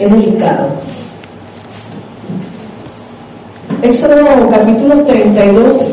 es delicado. Éxodo capítulo 32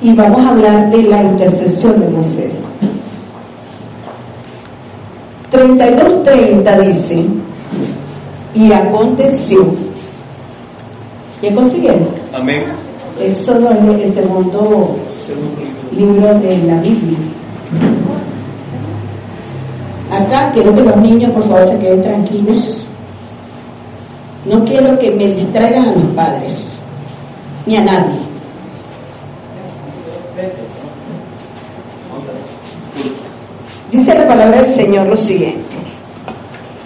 y vamos a hablar de la intercesión de Moisés. 32.30 dice, y aconteció. ¿Ya consiguieron? Amén. Éxodo es el segundo libro de la Biblia. Acá quiero que los niños por favor se queden tranquilos. No quiero que me distraigan a mis padres, ni a nadie. Dice la palabra del Señor lo siguiente.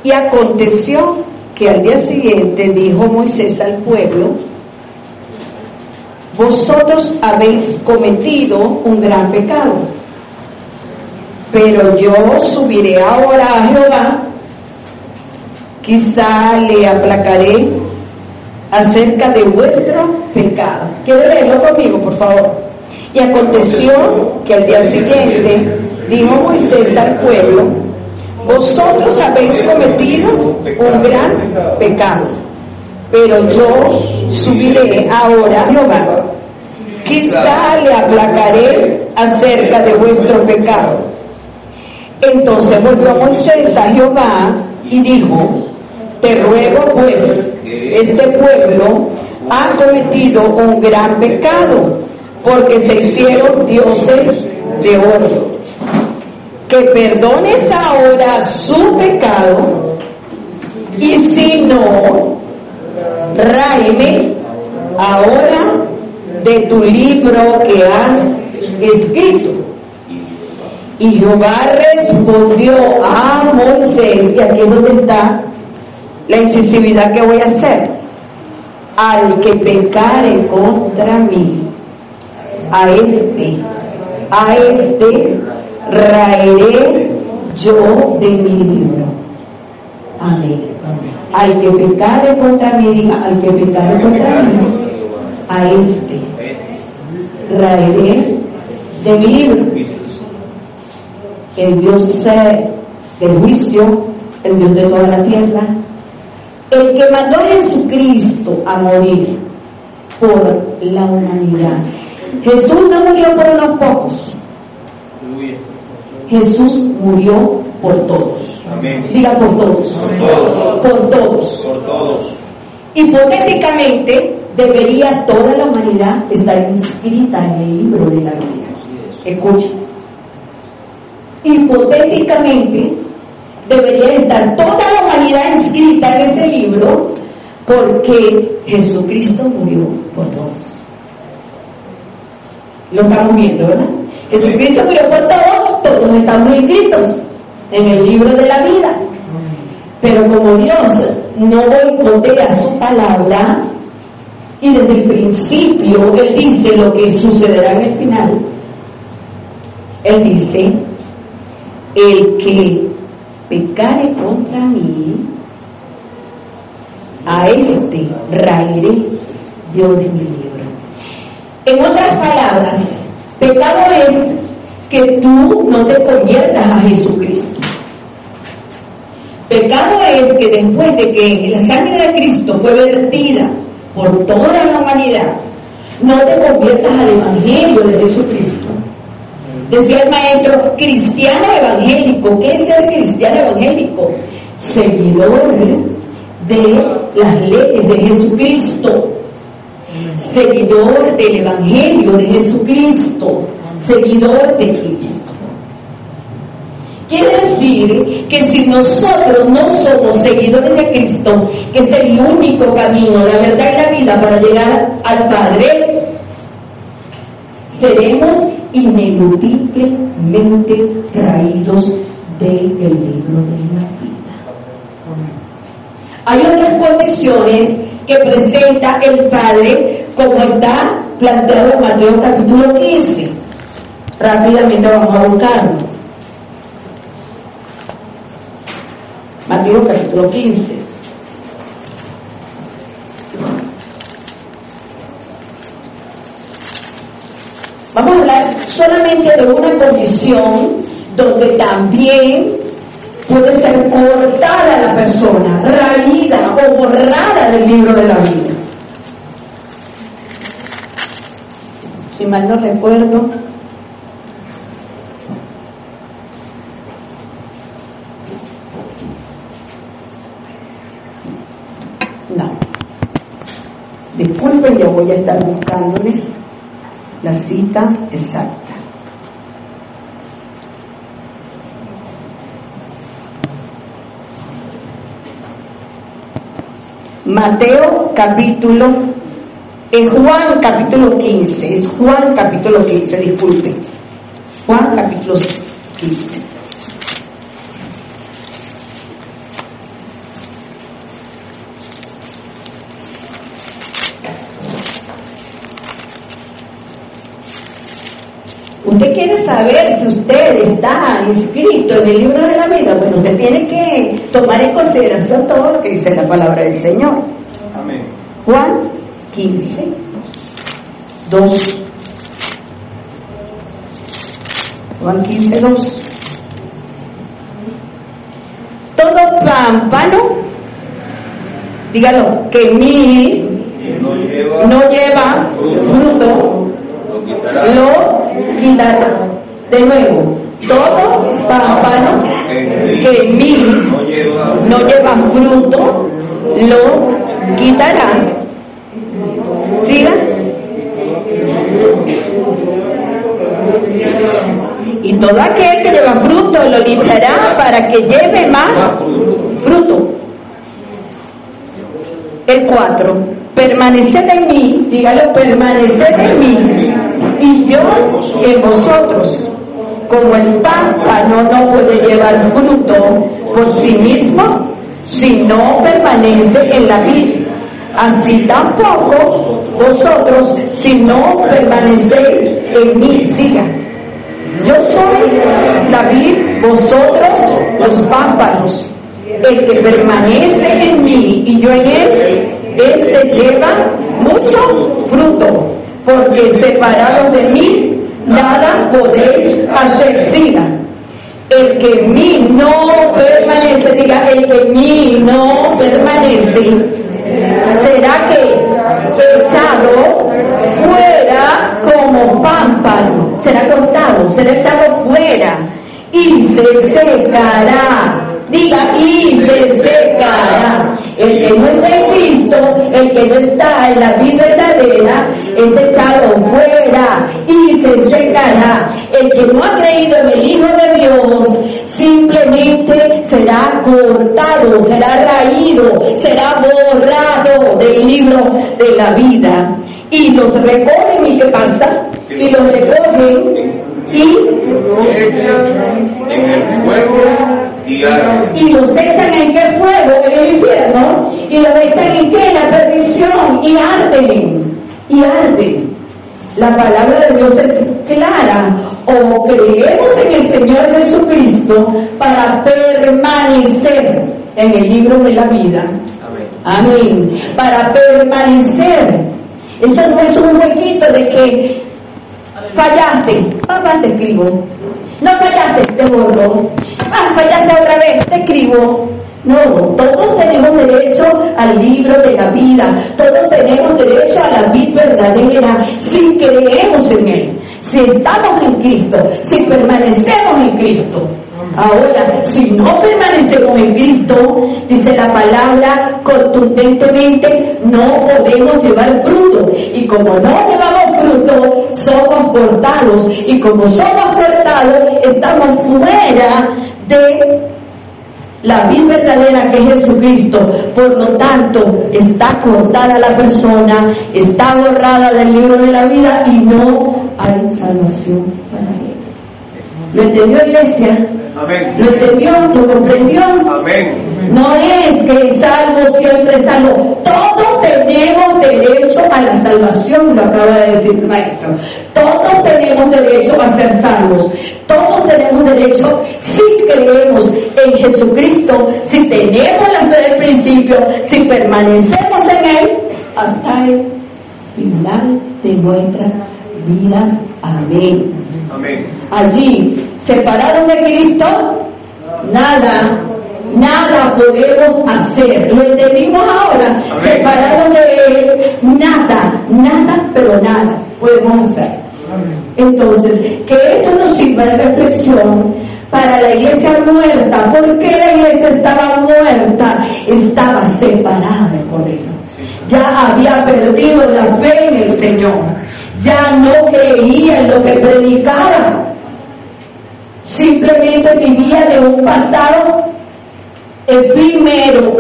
Y aconteció que al día siguiente dijo Moisés al pueblo, vosotros habéis cometido un gran pecado, pero yo subiré ahora a Jehová, quizá le aplacaré acerca de vuestro pecado. ¿Quiere leerlo conmigo, por favor? Y aconteció que al día siguiente dijo Moisés al pueblo, vosotros habéis cometido un gran pecado, pero yo subiré ahora a Jehová. Quizá le aplacaré acerca de vuestro pecado. Entonces volvió Moisés a Jehová y dijo, te ruego pues, este pueblo ha cometido un gran pecado, porque se hicieron dioses de oro que perdones ahora su pecado y si no, ráeme ahora de tu libro que has escrito. Y Jehová respondió a Moisés, y aquí es donde está la incisividad que voy a hacer, al que pecare contra mí, a este, a este raeré yo de mi libro. Amén. Al que pecare contra mí, diga, al que pecare contra mí, a este raeré de mi libro. El Dios del juicio, el Dios de toda la tierra, el que mandó a Jesucristo a morir por la humanidad. Jesús no murió por unos pocos, Jesús murió por todos. Amén. Diga por todos. Por todos. Por todos. Por todos. Hipotéticamente, debería toda la humanidad estar inscrita en el libro de la vida. Escuche. Hipotéticamente, debería estar toda la humanidad inscrita en ese libro porque Jesucristo murió por todos. Lo estamos viendo, ¿verdad? Jesucristo murió por todos, todos estamos inscritos en el libro de la vida. Pero como Dios no boicotea su palabra, y desde el principio Él dice lo que sucederá en el final, Él dice, el que pecare contra mí, a este raeré yo de mi libro. En otras palabras, pecado es que tú no te conviertas a Jesucristo. Pecado es que después de que la sangre de Cristo fue vertida por toda la humanidad, no te conviertas al Evangelio de Jesucristo. Decía el maestro, cristiano evangélico. ¿Qué es ser cristiano evangélico? Seguidor de las leyes de Jesucristo. Seguidor del Evangelio de Jesucristo. Seguidor de Cristo. Quiere decir que si nosotros no somos seguidores de Cristo, que es el único camino, la verdad y la vida para llegar al Padre, seremos ineludiblemente traídos del libro de la vida. Hay otras condiciones que presenta el Padre, como está planteado en Mateo capítulo 15. Rápidamente vamos a buscarlo. Mateo capítulo 15. Vamos a hablar solamente de una condición donde también puede ser cortada la persona, raída o borrada del libro de la vida. Si mal no recuerdo, no. Disculpen, yo voy a estar buscándoles la cita exacta. Mateo capítulo, es Juan capítulo 15, es Juan capítulo 15, disculpe. Juan capítulo 15. Usted quiere saber si usted está inscrito en el libro de la vida, bueno, usted tiene que tomar en consideración todo lo que dice la palabra del Señor. Amén. Juan 15, 2. Juan 15, 2. Todo pámpano, dígalo, que mí Y no lleva, no lleva fruto, lo quitará. De nuevo, todo pámpano que en mí No lleva, fruto, lo quitará. ¿Siga? Y todo aquel que lleva fruto lo limpiará para que lleve más fruto. El 4. Permaneced en mí, dígalo, permaneced en mí, y yo en vosotros. Como el pámpano no puede llevar fruto por sí mismo, si no permanece en la vid. Así tampoco vosotros, si no permanecéis en mí, siga. Yo soy la vid, vosotros los pámpanos. El que permanece en mí y yo en él, este lleva mucho fruto, porque separados de mí, nada podéis hacer. Siga. El que en mí no permanece, diga, el que en mí no permanece, será que echado fuera como pámpano, será cortado, será echado fuera y se secará. Diga, y se secará. El que no está en Cristo, el que no está en la vida verdadera, es echado fuera y se secará. El que no ha creído en el Hijo de Dios, simplemente será cortado, será raído, será borrado del libro de la vida. Y los recogen, ¿y qué pasa? Y los recogen y en el y los echan en qué fuego, en el infierno, y los echan en qué, en la perdición, y arden, y arden. La palabra de Dios es clara, o creemos en el Señor Jesucristo para permanecer en el libro de la vida. Amén. Amén. Para permanecer. Eso no es un huequito de que fallaste. Papá, te escribo. No fallaste, te borro. Ah, fallaste otra vez, te escribo. No, todos tenemos derecho al libro de la vida, todos tenemos derecho a la vida verdadera si creemos en Él, si estamos en Cristo, si permanecemos en Cristo. Ahora, si no permanecemos en Cristo, dice la palabra contundentemente, no podemos llevar fruto. Y como no llevamos fruto, somos cortados. Y como somos cortados, estamos fuera de la vida verdadera que es Jesucristo. Por lo tanto, está cortada la persona, está borrada del libro de la vida y no hay salvación. ¿Lo entendió iglesia? Amén. ¿Lo entendió? ¿Lo comprendió? Amén. No es que salvo siempre salvo. Todos tenemos derecho a la salvación, lo acaba de decir el maestro. Todos tenemos derecho a ser salvos. Todos tenemos derecho, si creemos en Jesucristo, si tenemos la fe del principio, si permanecemos en Él, hasta el final de nuestras vidas. Amén. Amén. Allí, separados de Cristo, nada, nada podemos hacer. ¿Lo entendimos ahora? Amén. Separados de Él, nada, nada, pero nada podemos hacer. Entonces, que esto nos sirva de reflexión para la iglesia muerta. ¿Por qué la iglesia estaba muerta? Estaba separada de poder. Ya había perdido la fe en el Señor. Ya no creía en lo que predicaba. Simplemente vivía de un pasado efímero,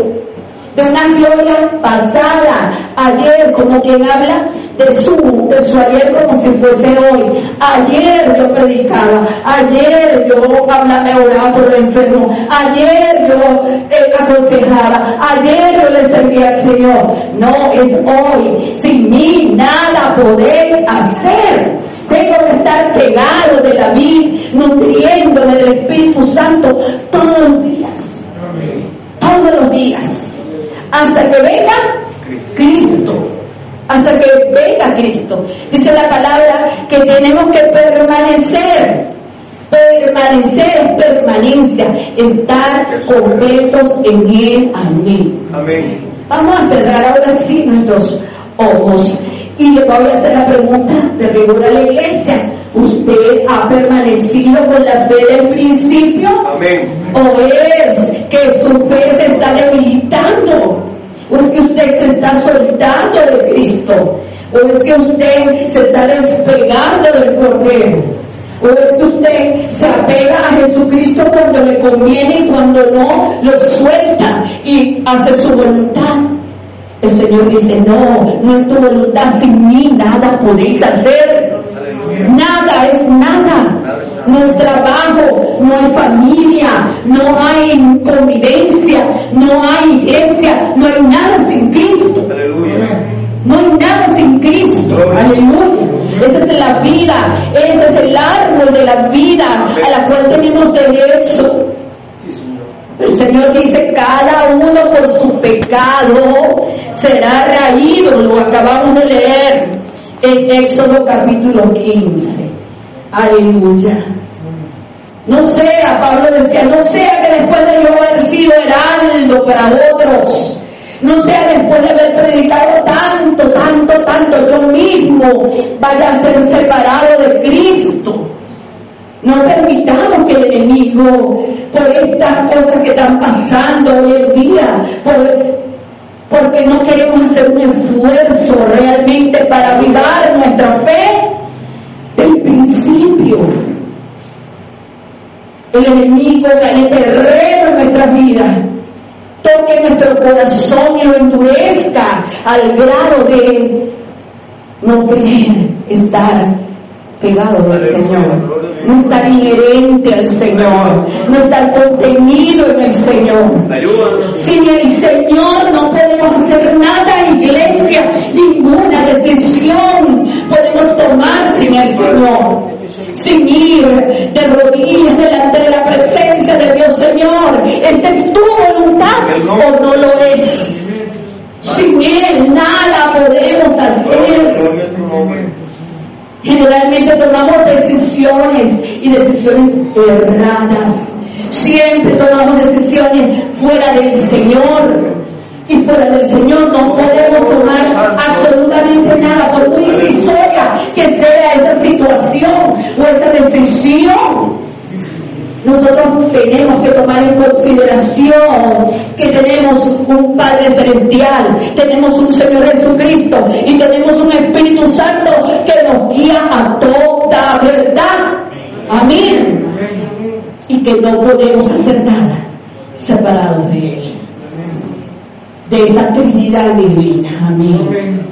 de una gloria pasada, ayer como quien habla de su, de su ayer como si fuese hoy. Ayer yo predicaba, ayer yo hablaba, oraba por los enfermos, ayer yo eh, aconsejaba, ayer yo le servía al Señor. No, es hoy. Sin mí nada podéis hacer. Tengo que estar pegado de la vida, nutriéndome del Espíritu Santo todos los días. Todos los días. Hasta que venga Cristo. Hasta que venga Cristo. Dice la palabra que tenemos que permanecer. Permanecer es permanencia. Estar completos en él. Amén. Amén. vamos a cerrar ahora sí nuestros ojos y le voy a hacer la pregunta de rigor a la iglesia ¿usted ha permanecido con la fe del principio? Amén. ¿O es que su fe se está debilitando? ¿O es que usted se está soltando de Cristo? ¿O es que usted se está despegando del Cordero? ¿O es que usted se apega a Jesucristo cuando le conviene y cuando no lo suelta y hace su voluntad? El Señor dice, no, no es tu voluntad, sin mí nada podéis hacer. Nada es nada. No es trabajo, no hay familia, no hay convivencia, no hay iglesia, no hay nada sin Cristo. No hay nada sin Cristo. Aleluya. Esa es la vida, ese es el árbol de la vida a la cual tenemos derecho. El Señor dice, cada uno por su pecado será raído, lo acabamos de leer en Éxodo capítulo 15. Aleluya. No sea, Pablo decía, no sea que después de yo haber sido heraldo para otros, no sea después de haber predicado tanto, tanto, tanto, yo mismo vaya a ser separado de Cristo. No permitamos que el enemigo, por estas cosas que están pasando hoy en día, por- porque no queremos hacer un esfuerzo realmente para avivar nuestra fe del principio. El enemigo gane terreno en nuestras vidas, toque nuestro corazón y lo endurezca al grado de no querer estar pegado del Señor, no estar inherente al Señor, no estar contenido en el Señor. Sin el Señor no podemos hacer nada, iglesia, ninguna decisión podemos tomar sin el Señor. Sin ir de rodillas delante de la presencia de Dios, Señor. ¿Esta es tu voluntad o no lo es? Sin Él nada podemos hacer. Gloria a tu nombre. Generalmente tomamos decisiones y decisiones erradas. Siempre tomamos decisiones fuera del Señor. Y fuera del Señor no podemos tomar absolutamente nada, por muy irrisoria que sea esa situación o esa decisión. Nosotros tenemos que tomar en consideración que tenemos un Padre Celestial, tenemos un Señor Jesucristo y tenemos un Espíritu Santo que nos guía a toda verdad. Amén. Y que no podemos hacer nada separados de Él. De esa Trinidad divina. Amén.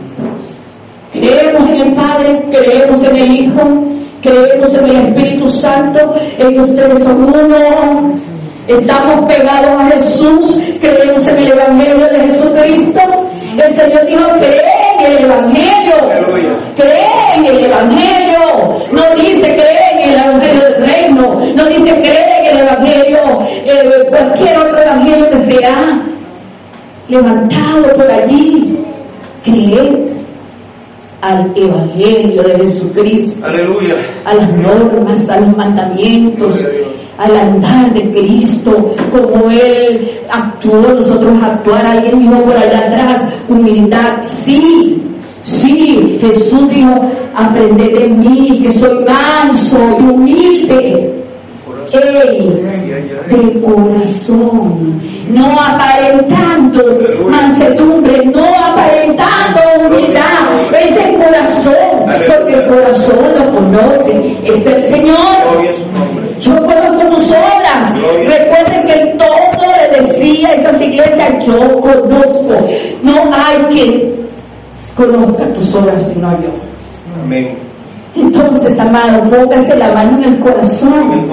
Creemos en el Padre, creemos en el Hijo, creemos en el Espíritu Santo, ellos ustedes son uno. Estamos pegados a Jesús, creemos en el Evangelio de Jesucristo. El Señor dijo, cree en el Evangelio. Cree en el Evangelio. No dice cree en el Evangelio del reino. No dice cree en el Evangelio, eh, cualquier otro Evangelio que sea levantado por allí. Cree al Evangelio de Jesucristo Aleluya. a las normas, a los mandamientos, al andar de Cristo, como Él actuó, nosotros actuar. Alguien dijo por allá atrás, humildad, sí, sí, Jesús dijo, aprended de mí, que soy manso y humilde. Ey, de corazón, no aparentando mansedumbre, no aparentando humildad, es de corazón, porque el corazón lo conoce, es el Señor. Yo conozco tus obras. Recuerden que todo le decía a esas iglesias, yo conozco. No hay quien conozca tus obras sino yo. Amén. Entonces, amado, póngase la mano en el corazón.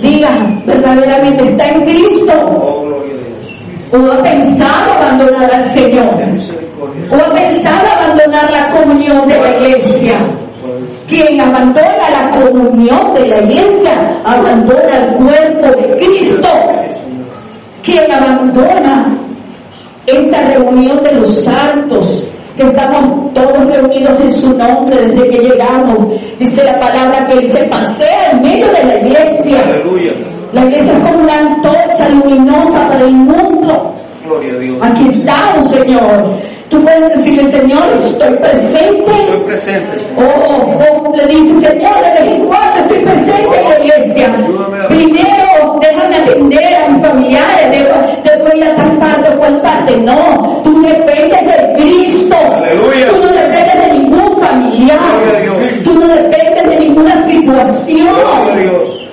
Diga, verdaderamente está en Cristo. Oh. O ha pensado abandonar al Señor. O ha pensado abandonar la comunión de la iglesia. Quien abandona la comunión de la iglesia, abandona el cuerpo de Cristo. Quien abandona esta reunión de los santos, que estamos todos reunidos en su nombre desde que llegamos. Dice la palabra que Él se pasea en medio de la iglesia. Aleluya. La iglesia es como una antorcha luminosa para el mundo. Gloria a Dios. Aquí estamos, Señor. Tú puedes decirle, Señor, estoy presente. Estoy presente, Señor. Oh, o le dice, Señor, de vez en cuando estoy presente en la iglesia. Primero, déjame atender a mis familiares, debo- debo ir a tal parte o cual parte. No, tú dependes de. Aleluya. Tú no dependes de ningún familiar. Tú no dependes de ninguna situación. Dios.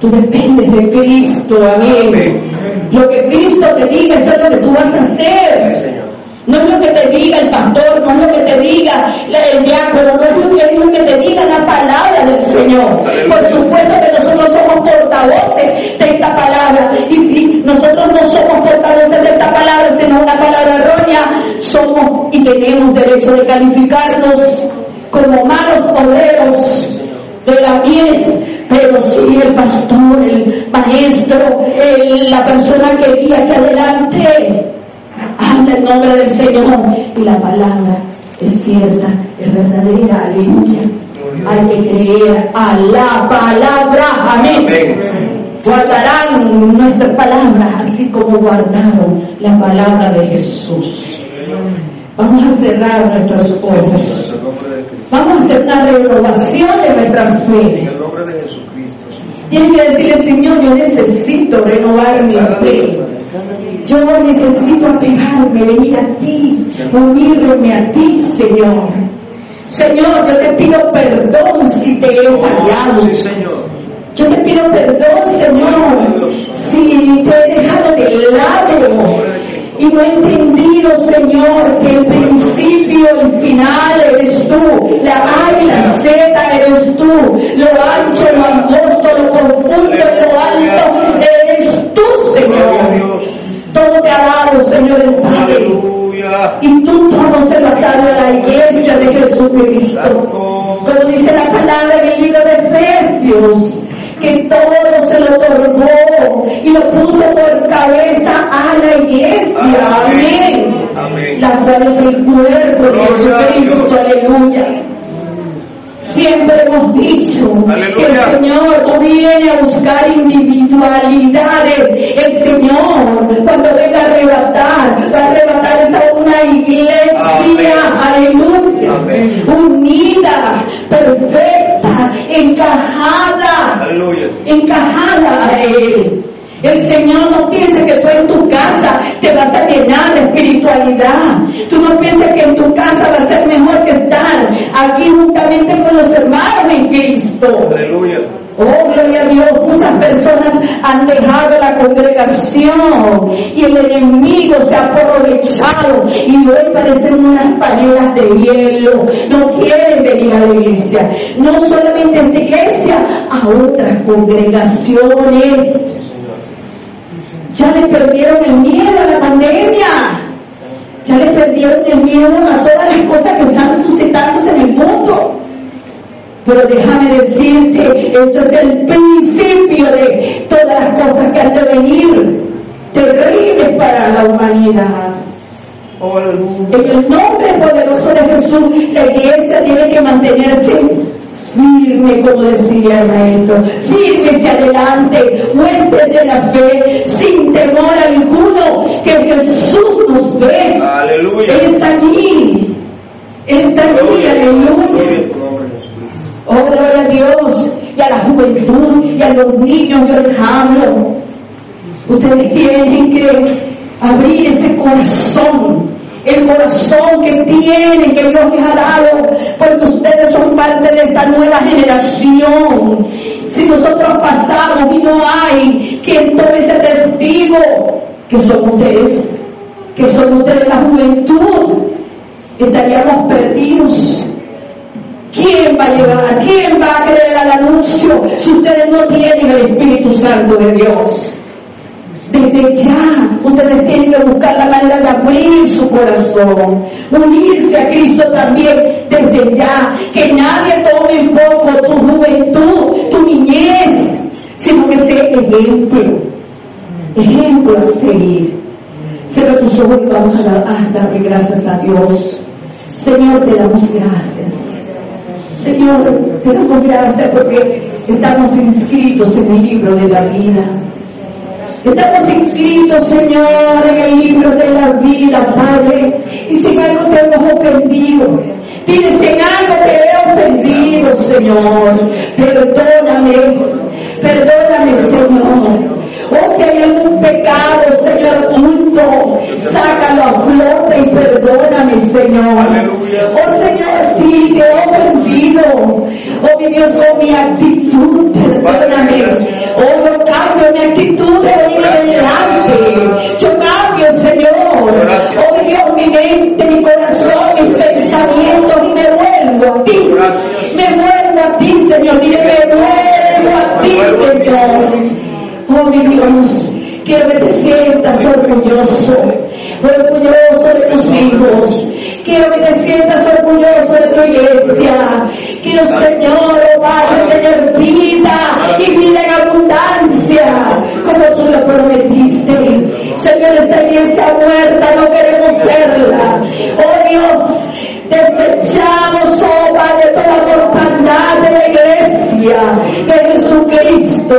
Tú dependes de Cristo, amén. Amén. Lo que Cristo te diga, eso es lo que tú vas a hacer. Señor. No es lo que te diga el pastor, no es lo que te diga el diácono, no es lo que, es lo que te diga la palabra del Señor. Por supuesto que nosotros somos portavoces de esta palabra. Y si nosotros no somos portavoces de esta palabra, sino una palabra errónea, somos y tenemos derecho de calificarnos como malos obreros de la mies, pero si el pastor, el maestro, el- la persona que guía que adelante, habla en nombre del Señor y la palabra es cierta, es verdadera, aleluya. Hay que creer a la palabra, amén. Guardarán nuestras palabras así como guardaron la palabra de Jesús. Vamos a cerrar nuestros ojos. En. Vamos a hacer una renovación de nuestra En fe. el nombre de Jesucristo. Señor. Tienes que decirle, Señor, yo necesito renovar mi fe. Yo necesito apegarme, venir a ti, unirme a ti, Señor. Señor, yo te pido perdón si te he fallado. Sí, Señor. Yo te pido perdón, Señor, si te he dejado de lado y no he entendido, Señor, que el principio, el final eres tú, la A y la Z eres tú, lo Señor el Padre. Aleluya. Y tú todo se lo has dado a la iglesia de Jesucristo. Como dice la palabra en el libro de Efesios, que todo se lo otorgó y lo puso por cabeza a la iglesia. Amén. Amén. La cual es el cuerpo de Jesucristo. Aleluya. Siempre hemos dicho que el. Señor no viene a buscar individualidades. Aleluya, Amén. unida, perfecta, encajada, Aleluya. encajada a Él. El Señor no piensa que tú en tu casa te vas a llenar de espiritualidad. Tú no piensas que en tu casa va a ser mejor que estar aquí juntamente con los hermanos en Cristo. Aleluya. Oh, gloria a Dios, muchas personas han dejado la congregación y el enemigo se ha aprovechado y hoy parecen unas paredes de hielo. No quieren venir a la iglesia. No solamente a esta iglesia, a otras congregaciones. Ya le perdieron el miedo a la pandemia. Ya le perdieron el miedo a todas las cosas que están suscitándose en el mundo. Pero déjame decirte, esto es el principio de todas las cosas que han de venir terribles para la humanidad. En el nombre poderoso de Jesús, la iglesia tiene que mantenerse firme, como decía el maestro, firme hacia adelante, muestre de la fe, sin temor alguno, que Jesús nos ve. Aleluya. Está aquí. Está aquí, aleluya. Oh, gloria a Dios y a la juventud y a los niños yo les hablo. Ustedes tienen que abrir ese corazón, el corazón que tienen, que Dios les ha dado, porque ustedes son parte de esta nueva generación. Si nosotros pasamos y no hay quien tome ese testigo, que son ustedes, que son ustedes la juventud, estaríamos perdidos. ¿Quién va a llevar? ¿Quién va a creer al anuncio si ustedes no tienen el Espíritu Santo de Dios? Desde ya, ustedes tienen que buscar la manera de abrir su corazón, unirse a Cristo también desde ya, que nadie tome en poco tu juventud, tu niñez, sino que sea ejemplo, ejemplo a seguir. Cierra tus ojos y vamos a, a darle gracias a Dios. Señor, te damos gracias. Señor, te damos gracias porque estamos inscritos en el libro de la vida. Estamos inscritos, Señor, en el libro de la vida, Padre. Y si en algo te hemos ofendido, tienes en algo te he ofendido, Señor. Perdóname, perdóname, Señor. O si hay algún pecado, Señor, oculto, sácalo a flote y perdóname, Señor. Aleluya. Oh Señor, sí, te he ofendido. Oh mi Dios, con mi actitud, perdóname. Oh, yo cambio mi actitud orgulloso, orgulloso de tus hijos. Quiero que te sientas orgulloso de tu iglesia. Quiero, Señor, oh Padre, tener vida y vida en abundancia, como tú lo prometiste. Señor, esta iglesia muerta, no queremos serla. Oh Dios, Desechamos, oh Padre, toda mortandad de la iglesia de Jesucristo.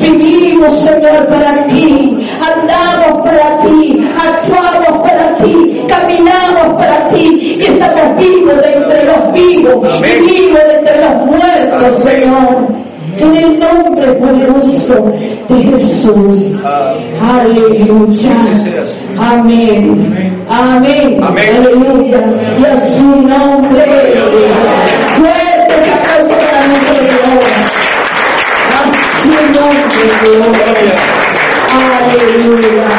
Vivimos, Señor, para ti. Vivos de entre los vivos. Y vivos de entre los muertos, Señor. En el nombre poderoso de Jesús. Aleluya. Amén. Amén. Amén. Aleluya. Y a su nombre. Fuerte para nuestro Dios. A su nombre, Dios. Aleluya.